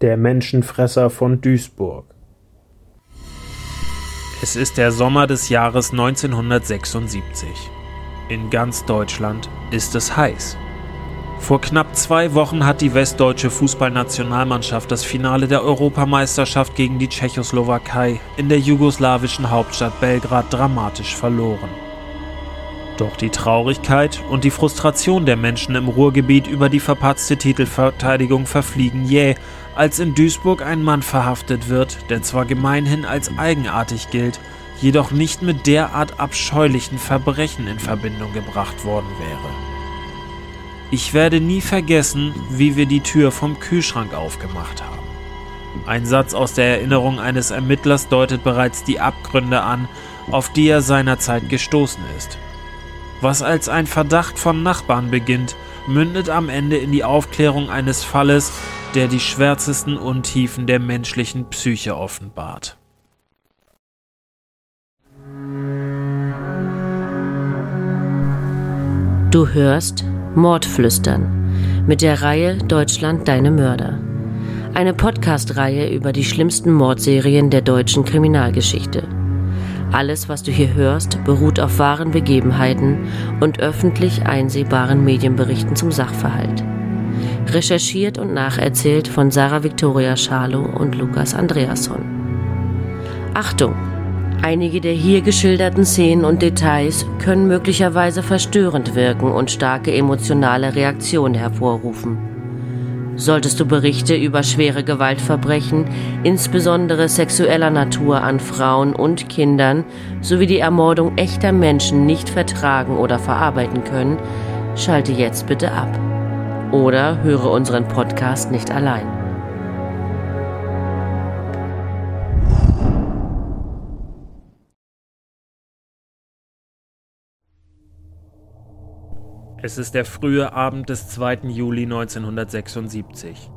Der Menschenfresser von Duisburg. Es ist der Sommer des Jahres 1976. In ganz Deutschland ist es heiß. Vor knapp zwei Wochen hat die westdeutsche Fußballnationalmannschaft das Finale der Europameisterschaft gegen die Tschechoslowakei in der jugoslawischen Hauptstadt Belgrad dramatisch verloren. Doch die Traurigkeit und die Frustration der Menschen im Ruhrgebiet über die verpatzte Titelverteidigung verfliegen jäh, als in Duisburg ein Mann verhaftet wird, der zwar gemeinhin als eigenartig gilt, jedoch nicht mit derart abscheulichen Verbrechen in Verbindung gebracht worden wäre. Ich werde nie vergessen, wie wir die Tür vom Kühlschrank aufgemacht haben. Ein Satz aus der Erinnerung eines Ermittlers deutet bereits die Abgründe an, auf die er seinerzeit gestoßen ist. Was als ein Verdacht von Nachbarn beginnt, mündet am Ende in die Aufklärung eines Falles, der die schwärzesten Untiefen der menschlichen Psyche offenbart. Du hörst Mordflüstern mit der Reihe Deutschland deine Mörder. Eine Podcast-Reihe über die schlimmsten Mordserien der deutschen Kriminalgeschichte. Alles, was du hier hörst, beruht auf wahren Begebenheiten und öffentlich einsehbaren Medienberichten zum Sachverhalt. Recherchiert und nacherzählt von Sarah Victoria Schalow und Lukas Andreasson. Achtung! Einige der hier geschilderten Szenen und Details können möglicherweise verstörend wirken und starke emotionale Reaktionen hervorrufen. Solltest du Berichte über schwere Gewaltverbrechen, insbesondere sexueller Natur an Frauen und Kindern, sowie die Ermordung echter Menschen nicht vertragen oder verarbeiten können, schalte jetzt bitte ab. Oder höre unseren Podcast nicht allein. Es ist der frühe Abend des 2. Juli 1976.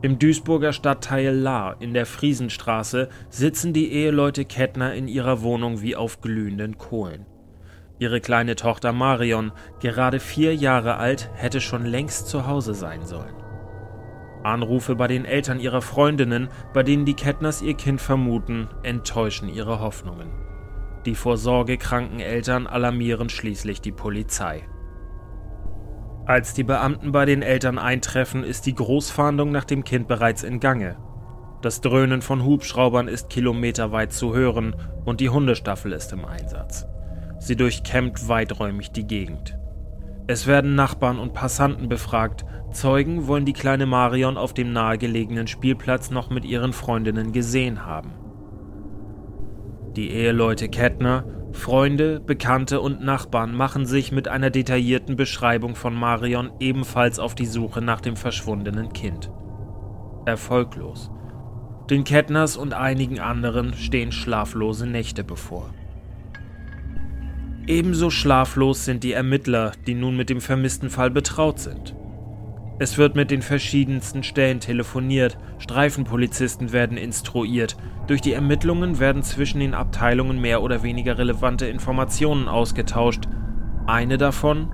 Im Duisburger Stadtteil Lahr in der Friesenstraße sitzen die Eheleute Kettner in ihrer Wohnung wie auf glühenden Kohlen. Ihre kleine Tochter Marion, gerade vier Jahre alt, hätte schon längst zu Hause sein sollen. Anrufe bei den Eltern ihrer Freundinnen, bei denen die Kettners ihr Kind vermuten, enttäuschen ihre Hoffnungen. Die vor Sorge kranken Eltern alarmieren schließlich die Polizei. Als die Beamten bei den Eltern eintreffen, ist die Großfahndung nach dem Kind bereits in Gange. Das Dröhnen von Hubschraubern ist kilometerweit zu hören und die Hundestaffel ist im Einsatz. Sie durchkämmt weiträumig die Gegend. Es werden Nachbarn und Passanten befragt. Zeugen wollen die kleine Marion auf dem nahegelegenen Spielplatz noch mit ihren Freundinnen gesehen haben. Die Eheleute Kettner Freunde, Bekannte und Nachbarn machen sich mit einer detaillierten Beschreibung von Marion ebenfalls auf die Suche nach dem verschwundenen Kind. Erfolglos. Den Kettners und einigen anderen stehen schlaflose Nächte bevor. Ebenso schlaflos sind die Ermittler, die nun mit dem vermissten Fall betraut sind. Es wird mit den verschiedensten Stellen telefoniert, Streifenpolizisten werden instruiert, durch die Ermittlungen werden zwischen den Abteilungen mehr oder weniger relevante Informationen ausgetauscht. Eine davon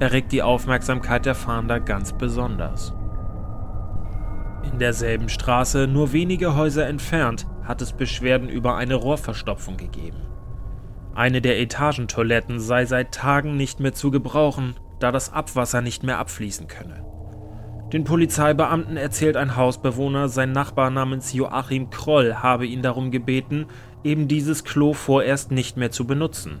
erregt die Aufmerksamkeit der Fahnder ganz besonders. In derselben Straße, nur wenige Häuser entfernt, hat es Beschwerden über eine Rohrverstopfung gegeben. Eine der Etagentoiletten sei seit Tagen nicht mehr zu gebrauchen, da das Abwasser nicht mehr abfließen könne. Den Polizeibeamten erzählt ein Hausbewohner, sein Nachbar namens Joachim Kroll habe ihn darum gebeten, eben dieses Klo vorerst nicht mehr zu benutzen.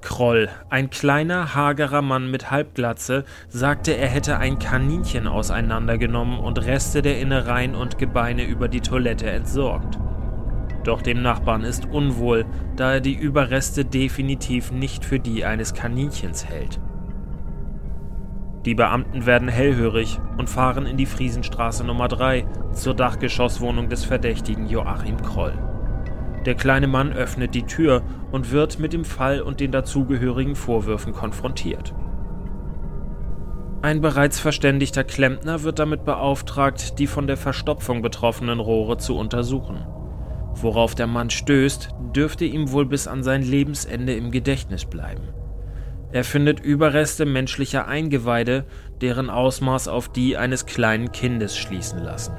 Kroll, ein kleiner, hagerer Mann mit Halbglatze, sagte, er hätte ein Kaninchen auseinandergenommen und Reste der Innereien und Gebeine über die Toilette entsorgt. Doch dem Nachbarn ist unwohl, da er die Überreste definitiv nicht für die eines Kaninchens hält. Die Beamten werden hellhörig und fahren in die Friesenstraße Nummer 3 zur Dachgeschosswohnung des Verdächtigen Joachim Kroll. Der kleine Mann öffnet die Tür und wird mit dem Fall und den dazugehörigen Vorwürfen konfrontiert. Ein bereits verständigter Klempner wird damit beauftragt, die von der Verstopfung betroffenen Rohre zu untersuchen. Worauf der Mann stößt, dürfte ihm wohl bis an sein Lebensende im Gedächtnis bleiben. Er findet Überreste menschlicher Eingeweide, deren Ausmaß auf die eines kleinen Kindes schließen lassen.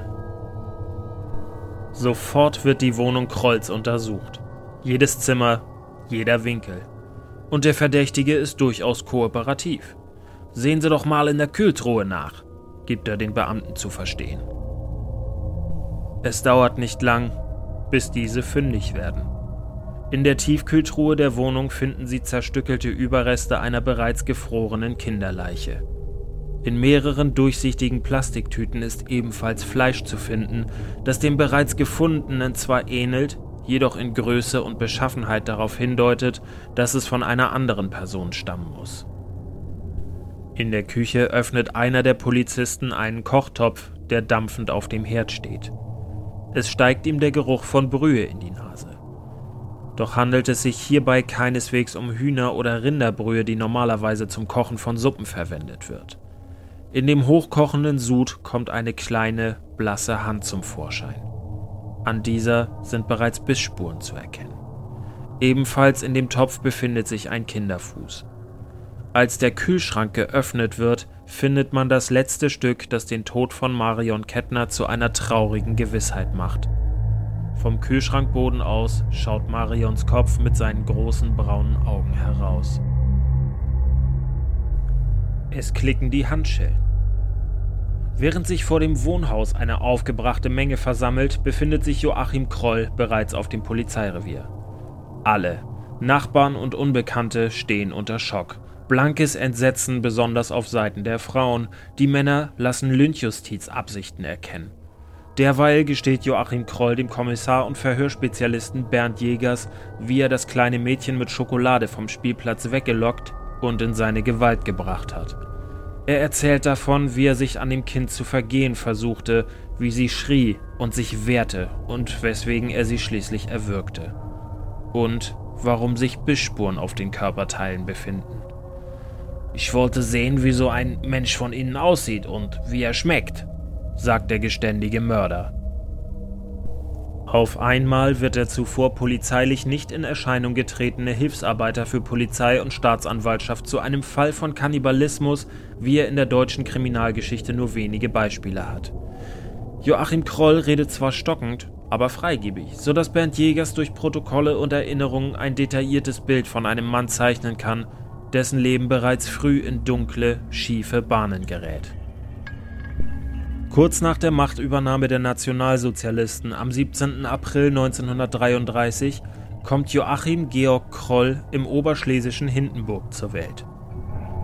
Sofort wird die Wohnung Krolls untersucht. Jedes Zimmer, jeder Winkel. Und der Verdächtige ist durchaus kooperativ. Sehen Sie doch mal in der Kühltruhe nach, gibt er den Beamten zu verstehen. Es dauert nicht lang, bis diese fündig werden. In der Tiefkühltruhe der Wohnung finden sie zerstückelte Überreste einer bereits gefrorenen Kinderleiche. In mehreren durchsichtigen Plastiktüten ist ebenfalls Fleisch zu finden, das dem bereits gefundenen zwar ähnelt, jedoch in Größe und Beschaffenheit darauf hindeutet, dass es von einer anderen Person stammen muss. In der Küche öffnet einer der Polizisten einen Kochtopf, der dampfend auf dem Herd steht. Es steigt ihm der Geruch von Brühe in die Nase. Doch handelt es sich hierbei keineswegs um Hühner- oder Rinderbrühe, die normalerweise zum Kochen von Suppen verwendet wird. In dem hochkochenden Sud kommt eine kleine, blasse Hand zum Vorschein. An dieser sind bereits Bissspuren zu erkennen. Ebenfalls in dem Topf befindet sich ein Kinderfuß. Als der Kühlschrank geöffnet wird, findet man das letzte Stück, das den Tod von Marion Kettner zu einer traurigen Gewissheit macht. Vom Kühlschrankboden aus schaut Marions Kopf mit seinen großen braunen Augen heraus. Es klicken die Handschellen. Während sich vor dem Wohnhaus eine aufgebrachte Menge versammelt, befindet sich Joachim Kroll bereits auf dem Polizeirevier. Alle, Nachbarn und Unbekannte, stehen unter Schock Blankes Entsetzen besonders auf Seiten der Frauen. Die Männer lassen Lynchjustizabsichten erkennen. Derweil gesteht Joachim Kroll dem Kommissar und Verhörspezialisten Bernd Jägers, wie er das kleine Mädchen mit Schokolade vom Spielplatz weggelockt und in seine Gewalt gebracht hat. Er erzählt davon, wie er sich an dem Kind zu vergehen versuchte, wie sie schrie und sich wehrte und weswegen er sie schließlich erwürgte. Und warum sich Bissspuren auf den Körperteilen befinden. Ich wollte sehen, wie so ein Mensch von innen aussieht und wie er schmeckt, sagt der geständige Mörder. Auf einmal wird der zuvor polizeilich nicht in Erscheinung getretene Hilfsarbeiter für Polizei und Staatsanwaltschaft zu einem Fall von Kannibalismus, wie er in der deutschen Kriminalgeschichte nur wenige Beispiele hat. Joachim Kroll redet zwar stockend, aber freigebig, so dass Bernd Jägers durch Protokolle und Erinnerungen ein detailliertes Bild von einem Mann zeichnen kann, dessen Leben bereits früh in dunkle, schiefe Bahnen gerät. Kurz nach der Machtübernahme der Nationalsozialisten am 17. April 1933 kommt Joachim Georg Kroll im oberschlesischen Hindenburg zur Welt.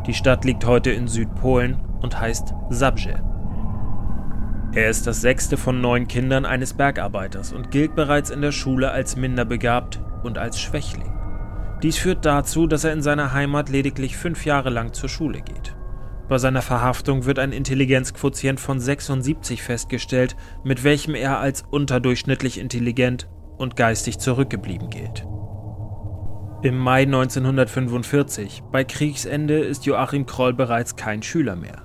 Die Stadt liegt heute in Südpolen und heißt Zabrze. Er ist das sechste von neun Kindern eines Bergarbeiters und gilt bereits in der Schule als minderbegabt und als Schwächling. Dies führt dazu, dass er in seiner Heimat lediglich fünf Jahre lang zur Schule geht. Bei seiner Verhaftung wird ein Intelligenzquotient von 76 festgestellt, mit welchem er als unterdurchschnittlich intelligent und geistig zurückgeblieben gilt. Im Mai 1945, bei Kriegsende, ist Joachim Kroll bereits kein Schüler mehr.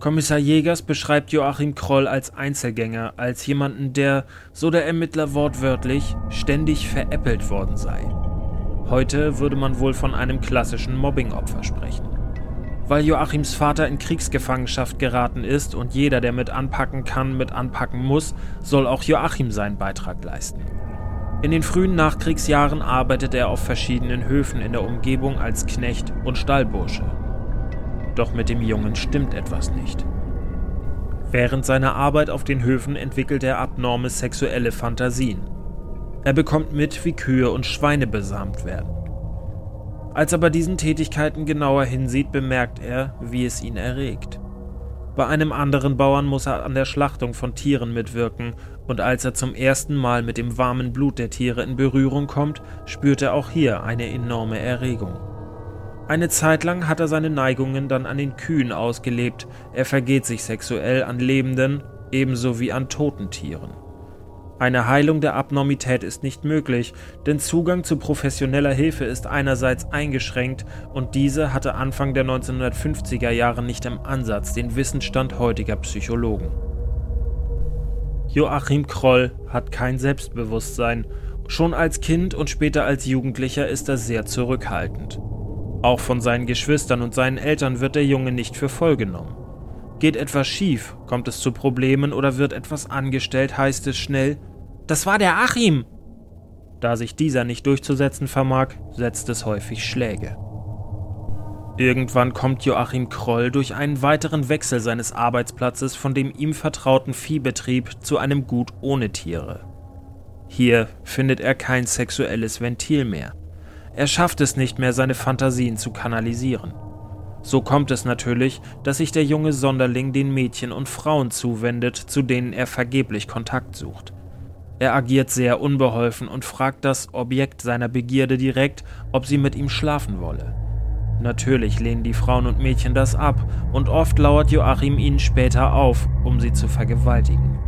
Kommissar Jägers beschreibt Joachim Kroll als Einzelgänger, als jemanden, der, so der Ermittler wortwörtlich, ständig veräppelt worden sei. Heute würde man wohl von einem klassischen Mobbingopfer sprechen. Weil Joachims Vater in Kriegsgefangenschaft geraten ist und jeder, der mit anpacken kann, mit anpacken muss, soll auch Joachim seinen Beitrag leisten. In den frühen Nachkriegsjahren arbeitet er auf verschiedenen Höfen in der Umgebung als Knecht und Stallbursche. Doch mit dem Jungen stimmt etwas nicht. Während seiner Arbeit auf den Höfen entwickelt er abnorme sexuelle Fantasien. Er bekommt mit, wie Kühe und Schweine besamt werden. Als er bei diesen Tätigkeiten genauer hinsieht, bemerkt er, wie es ihn erregt. Bei einem anderen Bauern muss er an der Schlachtung von Tieren mitwirken, und als er zum ersten Mal mit dem warmen Blut der Tiere in Berührung kommt, spürt er auch hier eine enorme Erregung. Eine Zeit lang hat er seine Neigungen dann an den Kühen ausgelebt, er vergeht sich sexuell an lebenden ebenso wie an toten Tieren. Eine Heilung der Abnormität ist nicht möglich, denn Zugang zu professioneller Hilfe ist einerseits eingeschränkt und diese hatte Anfang der 1950er Jahre nicht im Ansatz den Wissensstand heutiger Psychologen. Joachim Kroll hat kein Selbstbewusstsein. Schon als Kind und später als Jugendlicher ist er sehr zurückhaltend. Auch von seinen Geschwistern und seinen Eltern wird der Junge nicht für voll genommen. Geht etwas schief, kommt es zu Problemen oder wird etwas angestellt, heißt es schnell, das war der Achim! Da sich dieser nicht durchzusetzen vermag, setzt es häufig Schläge. Irgendwann kommt Joachim Kroll durch einen weiteren Wechsel seines Arbeitsplatzes von dem ihm vertrauten Viehbetrieb zu einem Gut ohne Tiere. Hier findet er kein sexuelles Ventil mehr. Er schafft es nicht mehr, seine Fantasien zu kanalisieren. So kommt es natürlich, dass sich der junge Sonderling den Mädchen und Frauen zuwendet, zu denen er vergeblich Kontakt sucht. Er agiert sehr unbeholfen und fragt das Objekt seiner Begierde direkt, ob sie mit ihm schlafen wolle. Natürlich lehnen die Frauen und Mädchen das ab und oft lauert Joachim ihnen später auf, um sie zu vergewaltigen.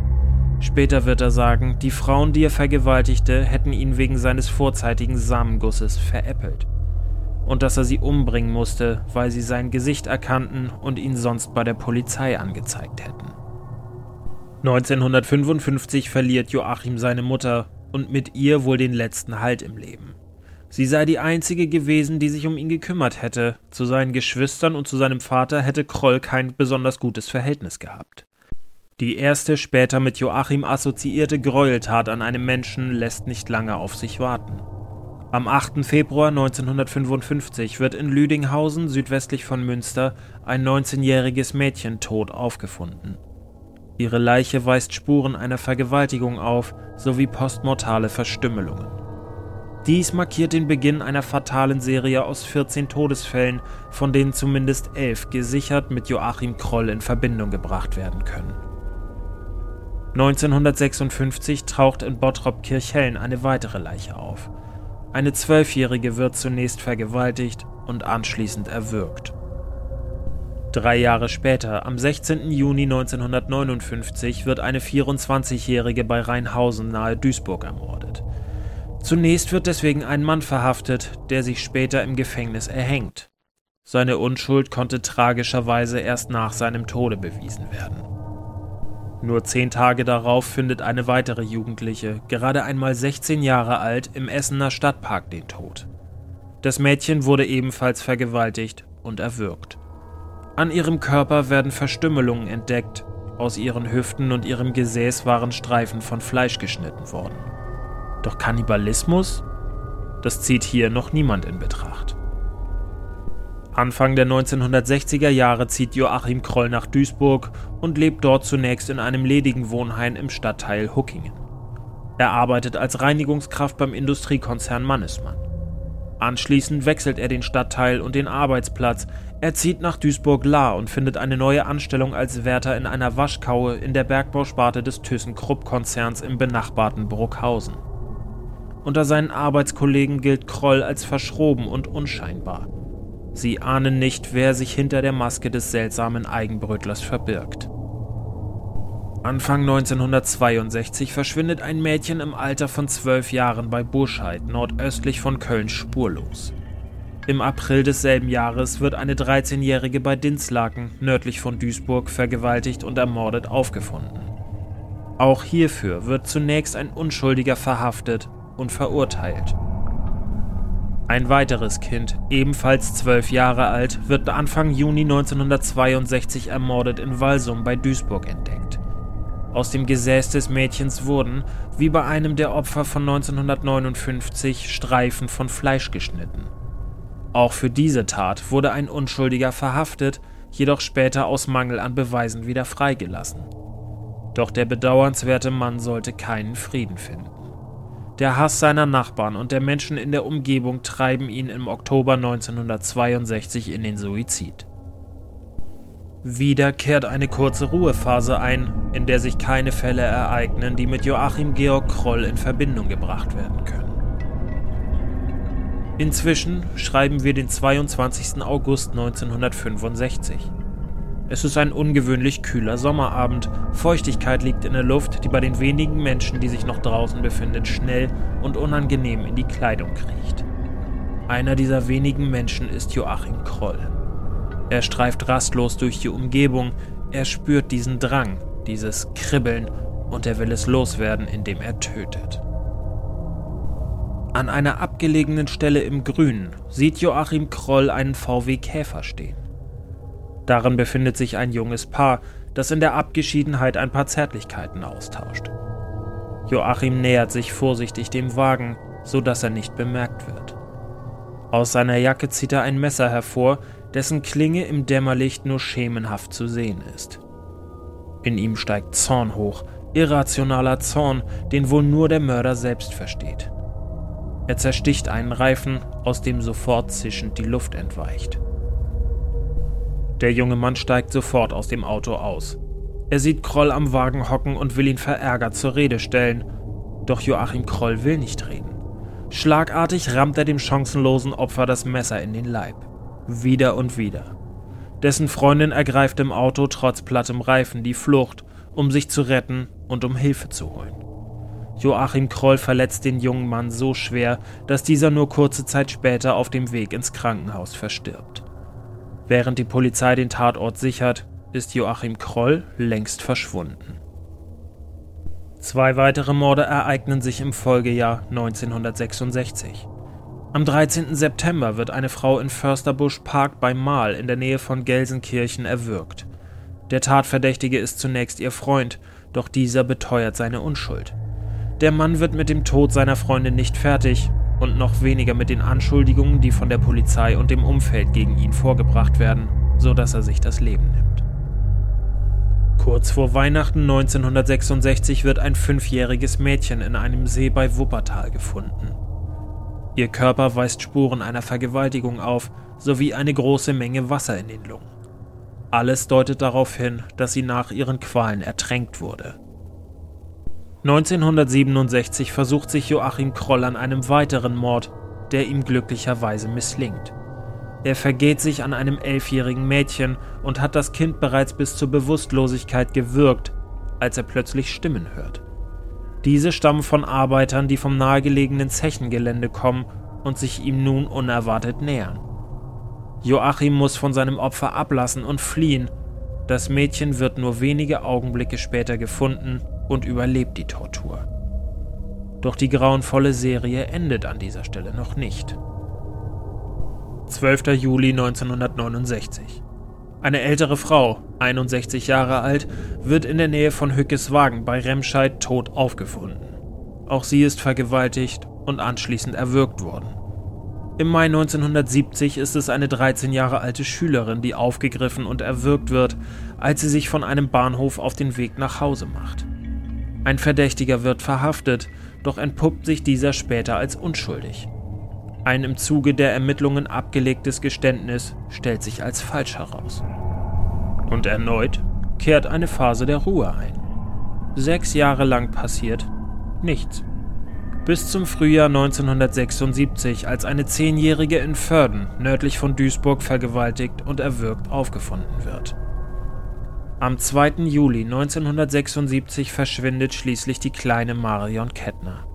Später wird er sagen, die Frauen, die er vergewaltigte, hätten ihn wegen seines vorzeitigen Samengusses veräppelt. Und dass er sie umbringen musste, weil sie sein Gesicht erkannten und ihn sonst bei der Polizei angezeigt hätten. 1955 verliert Joachim seine Mutter und mit ihr wohl den letzten Halt im Leben. Sie sei die einzige gewesen, die sich um ihn gekümmert hätte. Zu seinen Geschwistern und zu seinem Vater hätte Kroll kein besonders gutes Verhältnis gehabt. Die erste später mit Joachim assoziierte Gräueltat an einem Menschen lässt nicht lange auf sich warten. Am 8. Februar 1955 wird in Lüdinghausen südwestlich von Münster ein 19-jähriges Mädchen tot aufgefunden. Ihre Leiche weist Spuren einer Vergewaltigung auf sowie postmortale Verstümmelungen. Dies markiert den Beginn einer fatalen Serie aus 14 Todesfällen, von denen zumindest elf gesichert mit Joachim Kroll in Verbindung gebracht werden können. 1956 taucht in Bottrop-Kirchhellen eine weitere Leiche auf. Eine Zwölfjährige wird zunächst vergewaltigt und anschließend erwürgt. Drei Jahre später, am 16. Juni 1959, wird eine 24-Jährige bei Rheinhausen nahe Duisburg ermordet. Zunächst wird deswegen ein Mann verhaftet, der sich später im Gefängnis erhängt. Seine Unschuld konnte tragischerweise erst nach seinem Tode bewiesen werden. Nur zehn Tage darauf findet eine weitere Jugendliche, gerade einmal 16 Jahre alt, im Essener Stadtpark den Tod. Das Mädchen wurde ebenfalls vergewaltigt und erwürgt. An ihrem Körper werden Verstümmelungen entdeckt, aus ihren Hüften und ihrem Gesäß waren Streifen von Fleisch geschnitten worden. Doch Kannibalismus? Das zieht hier noch niemand in Betracht. Anfang der 1960er Jahre zieht Joachim Kroll nach Duisburg und lebt dort zunächst in einem ledigen Wohnheim im Stadtteil Huckingen. Er arbeitet als Reinigungskraft beim Industriekonzern Mannesmann. Anschließend wechselt er den Stadtteil und den Arbeitsplatz. Er zieht nach Duisburg-Lahr und findet eine neue Anstellung als Wärter in einer Waschkaue in der Bergbausparte des ThyssenKrupp-Konzerns im benachbarten Bruckhausen. Unter seinen Arbeitskollegen gilt Kroll als verschroben und unscheinbar. Sie ahnen nicht, wer sich hinter der Maske des seltsamen Eigenbrötlers verbirgt. Anfang 1962 verschwindet ein Mädchen im Alter von zwölf Jahren bei Burscheid, nordöstlich von Köln, spurlos. Im April desselben Jahres wird eine 13-Jährige bei Dinslaken, nördlich von Duisburg, vergewaltigt und ermordet aufgefunden. Auch hierfür wird zunächst ein Unschuldiger verhaftet und verurteilt. Ein weiteres Kind, ebenfalls zwölf Jahre alt, wird Anfang Juni 1962 ermordet in Walsum bei Duisburg entdeckt. Aus dem Gesäß des Mädchens wurden, wie bei einem der Opfer von 1959, Streifen von Fleisch geschnitten. Auch für diese Tat wurde ein Unschuldiger verhaftet, jedoch später aus Mangel an Beweisen wieder freigelassen. Doch der bedauernswerte Mann sollte keinen Frieden finden. Der Hass seiner Nachbarn und der Menschen in der Umgebung treiben ihn im Oktober 1962 in den Suizid. Wieder kehrt eine kurze Ruhephase ein, in der sich keine Fälle ereignen, die mit Joachim Georg Kroll in Verbindung gebracht werden können. Inzwischen schreiben wir den 22. August 1965. Es ist ein ungewöhnlich kühler Sommerabend. Feuchtigkeit liegt in der Luft, die bei den wenigen Menschen, die sich noch draußen befinden, schnell und unangenehm in die Kleidung kriecht. Einer dieser wenigen Menschen ist Joachim Kroll. Er streift rastlos durch die Umgebung, er spürt diesen Drang, dieses Kribbeln und er will es loswerden, indem er tötet. An einer abgelegenen Stelle im Grünen sieht Joachim Kroll einen VW Käfer stehen. Darin befindet sich ein junges Paar, das in der Abgeschiedenheit ein paar Zärtlichkeiten austauscht. Joachim nähert sich vorsichtig dem Wagen, so dass er nicht bemerkt wird. Aus seiner Jacke zieht er ein Messer hervor, dessen Klinge im Dämmerlicht nur schemenhaft zu sehen ist. In ihm steigt Zorn hoch, irrationaler Zorn, den wohl nur der Mörder selbst versteht. Er zersticht einen Reifen, aus dem sofort zischend die Luft entweicht. Der junge Mann steigt sofort aus dem Auto aus. Er sieht Kroll am Wagen hocken und will ihn verärgert zur Rede stellen. Doch Joachim Kroll will nicht reden. Schlagartig rammt er dem chancenlosen Opfer das Messer in den Leib. Wieder und wieder. Dessen Freundin ergreift im Auto trotz plattem Reifen die Flucht, um sich zu retten und um Hilfe zu holen. Joachim Kroll verletzt den jungen Mann so schwer, dass dieser nur kurze Zeit später auf dem Weg ins Krankenhaus verstirbt. Während die Polizei den Tatort sichert, ist Joachim Kroll längst verschwunden. Zwei weitere Morde ereignen sich im Folgejahr 1966. Am 13. September wird eine Frau in Försterbusch Park bei Mahl in der Nähe von Gelsenkirchen erwürgt. Der Tatverdächtige ist zunächst ihr Freund, doch dieser beteuert seine Unschuld. Der Mann wird mit dem Tod seiner Freundin nicht fertig und noch weniger mit den Anschuldigungen, die von der Polizei und dem Umfeld gegen ihn vorgebracht werden, so dass er sich das Leben nimmt. Kurz vor Weihnachten 1966 wird ein fünfjähriges Mädchen in einem See bei Wuppertal gefunden. Ihr Körper weist Spuren einer Vergewaltigung auf, sowie eine große Menge Wasser in den Lungen. Alles deutet darauf hin, dass sie nach ihren Qualen ertränkt wurde. 1967 versucht sich Joachim Kroll an einem weiteren Mord, der ihm glücklicherweise misslingt. Er vergeht sich an einem elfjährigen Mädchen und hat das Kind bereits bis zur Bewusstlosigkeit gewürgt, als er plötzlich Stimmen hört. Diese stammen von Arbeitern, die vom nahegelegenen Zechengelände kommen und sich ihm nun unerwartet nähern. Joachim muss von seinem Opfer ablassen und fliehen. Das Mädchen wird nur wenige Augenblicke später gefunden und überlebt die Tortur. Doch die grauenvolle Serie endet an dieser Stelle noch nicht. 12. Juli 1969. Eine ältere Frau, 61 Jahre alt, wird in der Nähe von Hückeswagen bei Remscheid tot aufgefunden. Auch sie ist vergewaltigt und anschließend erwürgt worden. Im Mai 1970 ist es eine 13 Jahre alte Schülerin, die aufgegriffen und erwürgt wird, als sie sich von einem Bahnhof auf den Weg nach Hause macht. Ein Verdächtiger wird verhaftet, doch entpuppt sich dieser später als unschuldig. Ein im Zuge der Ermittlungen abgelegtes Geständnis stellt sich als falsch heraus. Und erneut kehrt eine Phase der Ruhe ein. Sechs Jahre lang passiert nichts. Bis zum Frühjahr 1976, als eine Zehnjährige in Förden, nördlich von Duisburg, vergewaltigt und erwürgt aufgefunden wird. Am 2. Juli 1976 verschwindet schließlich die kleine Marion Kettner.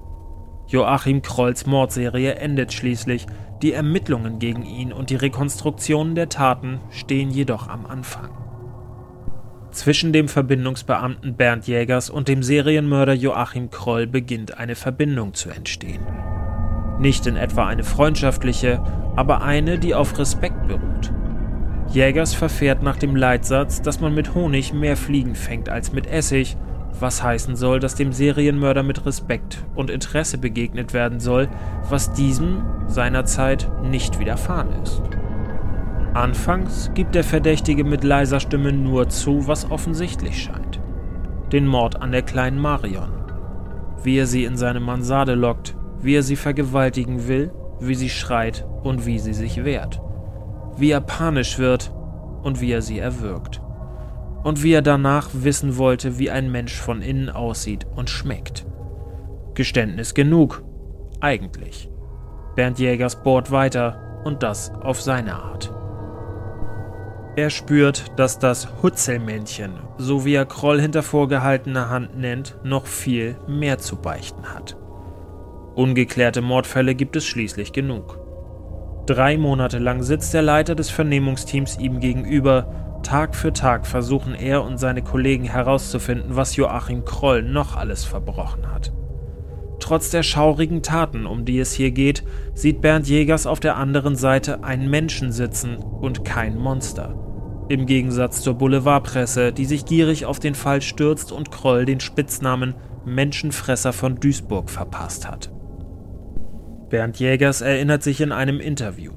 Joachim Krolls Mordserie endet schließlich, die Ermittlungen gegen ihn und die Rekonstruktionen der Taten stehen jedoch am Anfang. Zwischen dem Verbindungsbeamten Bernd Jägers und dem Serienmörder Joachim Kroll beginnt eine Verbindung zu entstehen. Nicht in etwa eine freundschaftliche, aber eine, die auf Respekt beruht. Jägers verfährt nach dem Leitsatz, dass man mit Honig mehr Fliegen fängt als mit Essig, was heißen soll, dass dem Serienmörder mit Respekt und Interesse begegnet werden soll, was diesem seinerzeit nicht widerfahren ist. Anfangs gibt der Verdächtige mit leiser Stimme nur zu, was offensichtlich scheint. Den Mord an der kleinen Marion. Wie er sie in seine Mansarde lockt, wie er sie vergewaltigen will, wie sie schreit und wie sie sich wehrt wie er panisch wird und wie er sie erwürgt. Und wie er danach wissen wollte, wie ein Mensch von innen aussieht und schmeckt. Geständnis genug. Eigentlich. Bernd Jägers bohrt weiter und das auf seine Art. Er spürt, dass das Hutzelmännchen, so wie er Kroll hinter vorgehaltener Hand nennt, noch viel mehr zu beichten hat. Ungeklärte Mordfälle gibt es schließlich genug. Drei Monate lang sitzt der Leiter des Vernehmungsteams ihm gegenüber. Tag für Tag versuchen er und seine Kollegen herauszufinden, was Joachim Kroll noch alles verbrochen hat. Trotz der schaurigen Taten, um die es hier geht, sieht Bernd Jägers auf der anderen Seite einen Menschen sitzen und kein Monster. Im Gegensatz zur Boulevardpresse, die sich gierig auf den Fall stürzt und Kroll den Spitznamen Menschenfresser von Duisburg verpasst hat. Bernd Jägers erinnert sich in einem Interview.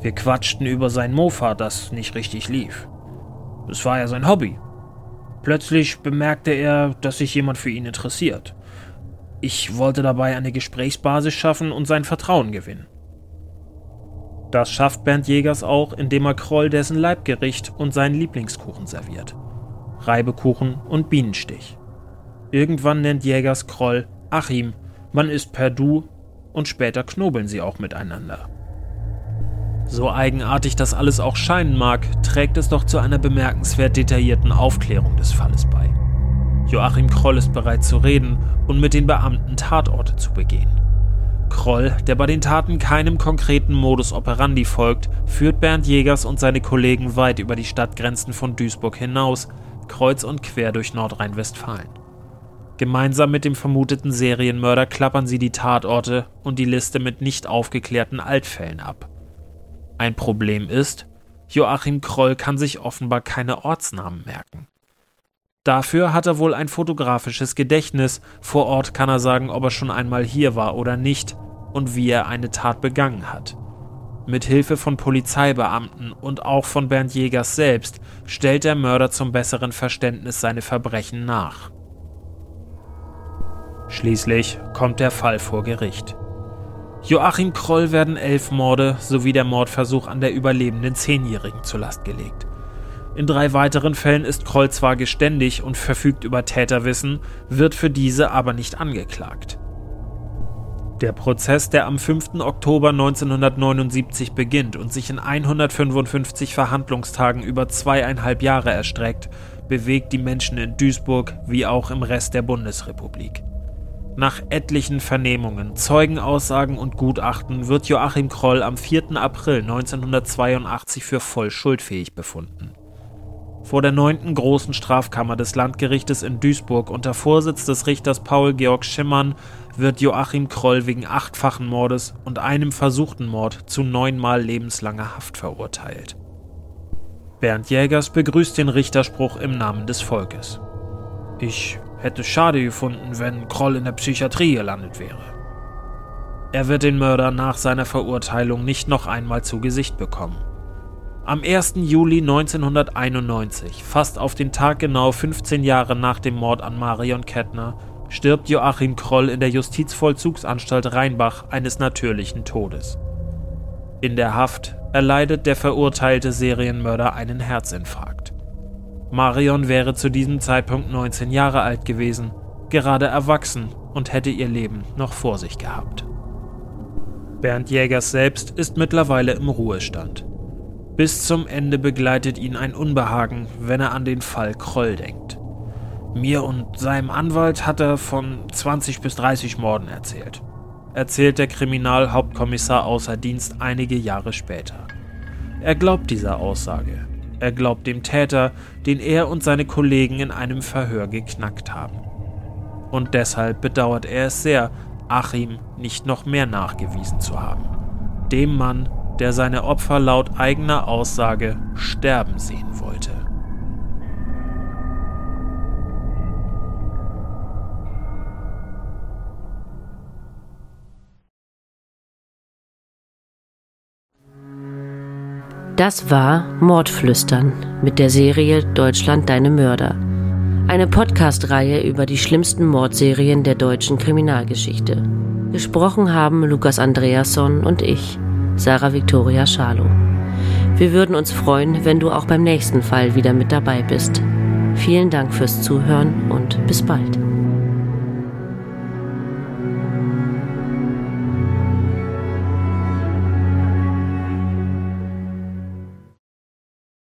Wir quatschten über sein Mofa, das nicht richtig lief. Es war ja sein Hobby. Plötzlich bemerkte er, dass sich jemand für ihn interessiert. Ich wollte dabei eine Gesprächsbasis schaffen und sein Vertrauen gewinnen. Das schafft Bernd Jägers auch, indem er Kroll dessen Leibgericht und seinen Lieblingskuchen serviert. Reibekuchen und Bienenstich. Irgendwann nennt Jägers Kroll Achim, man ist per Du und später knobeln sie auch miteinander. So eigenartig das alles auch scheinen mag, trägt es doch zu einer bemerkenswert detaillierten Aufklärung des Falles bei. Joachim Kroll ist bereit zu reden und mit den Beamten Tatorte zu begehen. Kroll, der bei den Taten keinem konkreten Modus operandi folgt, führt Bernd Jägers und seine Kollegen weit über die Stadtgrenzen von Duisburg hinaus, kreuz und quer durch Nordrhein-Westfalen. Gemeinsam mit dem vermuteten Serienmörder klappern sie die Tatorte und die Liste mit nicht aufgeklärten Altfällen ab. Ein Problem ist, Joachim Kroll kann sich offenbar keine Ortsnamen merken. Dafür hat er wohl ein fotografisches Gedächtnis, vor Ort kann er sagen, ob er schon einmal hier war oder nicht und wie er eine Tat begangen hat. Mit Hilfe von Polizeibeamten und auch von Bernd Jägers selbst stellt der Mörder zum besseren Verständnis seine Verbrechen nach. Schließlich kommt der Fall vor Gericht. Joachim Kroll werden elf Morde sowie der Mordversuch an der überlebenden Zehnjährigen zur Last gelegt. In drei weiteren Fällen ist Kroll zwar geständig und verfügt über Täterwissen, wird für diese aber nicht angeklagt. Der Prozess, der am 5. Oktober 1979 beginnt und sich in 155 Verhandlungstagen über zweieinhalb Jahre erstreckt, bewegt die Menschen in Duisburg wie auch im Rest der Bundesrepublik. Nach etlichen Vernehmungen, Zeugenaussagen und Gutachten wird Joachim Kroll am 4. April 1982 für voll schuldfähig befunden vor der 9. Großen Strafkammer des Landgerichtes in Duisburg unter Vorsitz des Richters Paul Georg Schimmern wird Joachim Kroll wegen achtfachen Mordes und einem versuchten Mord zu neunmal lebenslanger Haft verurteilt. Bernd Jägers begrüßt den Richterspruch im Namen des Volkes. Ich hätte schade gefunden, wenn Kroll in der Psychiatrie gelandet wäre. Er wird den Mörder nach seiner Verurteilung nicht noch einmal zu Gesicht bekommen. Am 1. Juli 1991, fast auf den Tag genau 15 Jahre nach dem Mord an Marion Kettner, stirbt Joachim Kroll in der Justizvollzugsanstalt Rheinbach eines natürlichen Todes. In der Haft erleidet der verurteilte Serienmörder einen Herzinfarkt. Marion wäre zu diesem Zeitpunkt 19 Jahre alt gewesen, gerade erwachsen und hätte ihr Leben noch vor sich gehabt. Bernd Jägers selbst ist mittlerweile im Ruhestand. Bis zum Ende begleitet ihn ein Unbehagen, wenn er an den Fall Kroll denkt. Mir und seinem Anwalt hat er von 20 bis 30 Morden erzählt, erzählt der Kriminalhauptkommissar außer Dienst einige Jahre später. Er glaubt dieser Aussage. Er glaubt dem Täter, den er und seine Kollegen in einem Verhör geknackt haben. Und deshalb bedauert er es sehr, Achim nicht noch mehr nachgewiesen zu haben. Dem Mann, der seine Opfer laut eigener Aussage sterben sehen wollte. Das war Mordflüstern mit der Serie Deutschland deine Mörder. Eine Podcast-Reihe über die schlimmsten Mordserien der deutschen Kriminalgeschichte. Gesprochen haben Lukas Andreasson und ich. Sarah Victoria Schalow. Wir würden uns freuen, wenn du auch beim nächsten Fall wieder mit dabei bist. Vielen Dank fürs Zuhören und bis bald.